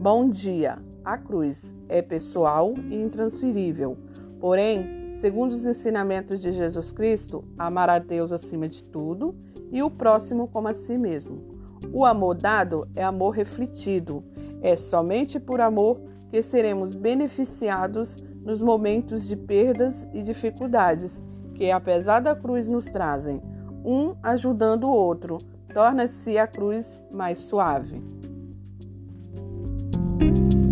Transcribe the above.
Bom dia! A cruz é pessoal e intransferível. Porém, segundo os ensinamentos de Jesus Cristo, amar a Deus acima de tudo e o próximo como a si mesmo. O amor dado é amor refletido. É somente por amor que seremos beneficiados nos momentos de perdas e dificuldades que, apesar da cruz, nos trazem. Um ajudando o outro, torna-se a cruz mais suave. you